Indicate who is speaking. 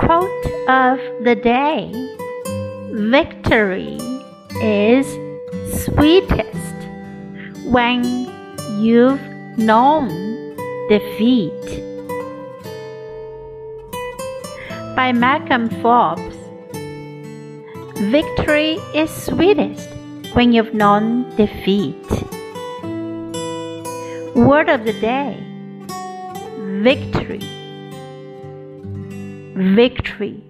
Speaker 1: Quote of the day Victory is sweetest when you've known defeat. By Malcolm Forbes. Victory is sweetest when you've known defeat. Word of the day Victory. Victory.